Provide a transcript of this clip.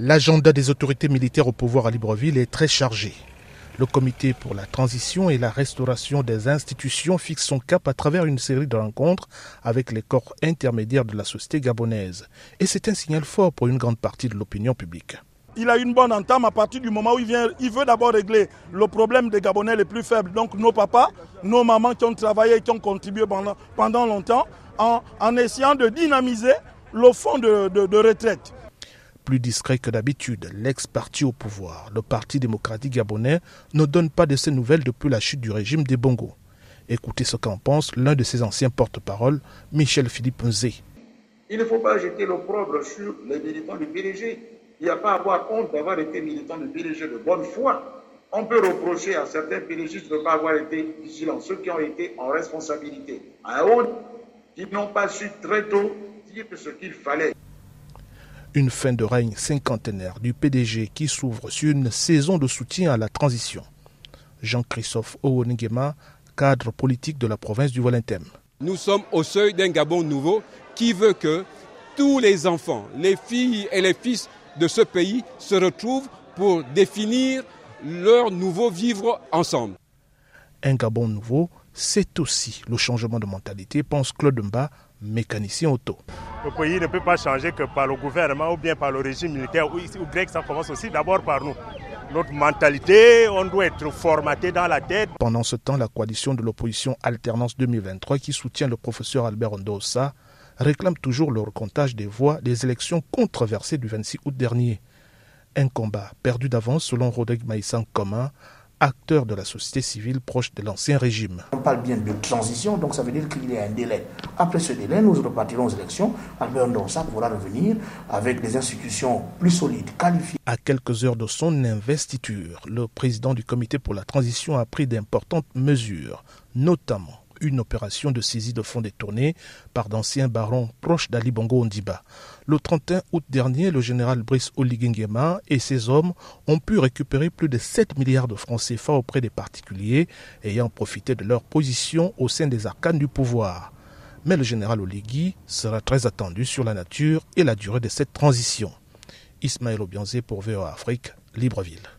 L'agenda des autorités militaires au pouvoir à Libreville est très chargé. Le comité pour la transition et la restauration des institutions fixe son cap à travers une série de rencontres avec les corps intermédiaires de la société gabonaise. Et c'est un signal fort pour une grande partie de l'opinion publique. Il a une bonne entame à partir du moment où il vient, veut d'abord régler le problème des Gabonais les plus faibles, donc nos papas, nos mamans qui ont travaillé et qui ont contribué pendant, longtemps, en, essayant de dynamiser le fonds de retraite plus discret que d'habitude, l'ex-parti au pouvoir, le Parti démocratique gabonais, ne donne pas de ses nouvelles depuis la chute du régime des Bongo. Écoutez ce qu'en pense l'un de ses anciens porte-parole, Michel Philippe Nzé. Il ne faut pas jeter l'opprobre sur les militants du PDG. Il n'y a pas à avoir honte d'avoir été militant du PDG de bonne foi. On peut reprocher à certains PDG de ne pas avoir été vigilants, ceux qui ont été en responsabilité, à honte, qui n'ont pas su très tôt dire ce qu'il fallait une fin de règne cinquantenaire du PDG qui s'ouvre sur une saison de soutien à la transition. Jean-Christophe Owonigema, cadre politique de la province du Valentem. Nous sommes au seuil d'un Gabon nouveau qui veut que tous les enfants, les filles et les fils de ce pays se retrouvent pour définir leur nouveau vivre ensemble. Un Gabon nouveau, c'est aussi le changement de mentalité, pense Claude Mba, mécanicien auto. Le pays ne peut pas changer que par le gouvernement ou bien par le régime militaire ou, ou grec, ça commence aussi d'abord par nous. Notre mentalité, on doit être formaté dans la tête. Pendant ce temps, la coalition de l'opposition Alternance 2023 qui soutient le professeur Albert Ondosa réclame toujours le recomptage des voix des élections controversées du 26 août dernier. Un combat perdu d'avance selon Rodrigue Maïssan Commun acteurs de la société civile proche de l'ancien régime. On parle bien de transition, donc ça veut dire qu'il y a un délai. Après ce délai, nous repartirons aux élections. Albert Ndonsa pourra revenir avec des institutions plus solides, qualifiées. À quelques heures de son investiture, le président du comité pour la transition a pris d'importantes mesures, notamment une opération de saisie de fonds détournés par d'anciens barons proches d'Ali Bongo Ondiba. Le 31 août dernier, le général Brice Oligengema et ses hommes ont pu récupérer plus de 7 milliards de francs CFA auprès des particuliers ayant profité de leur position au sein des arcanes du pouvoir. Mais le général Oligui sera très attendu sur la nature et la durée de cette transition. Ismaël Obianzé pour VOA Afrique, Libreville.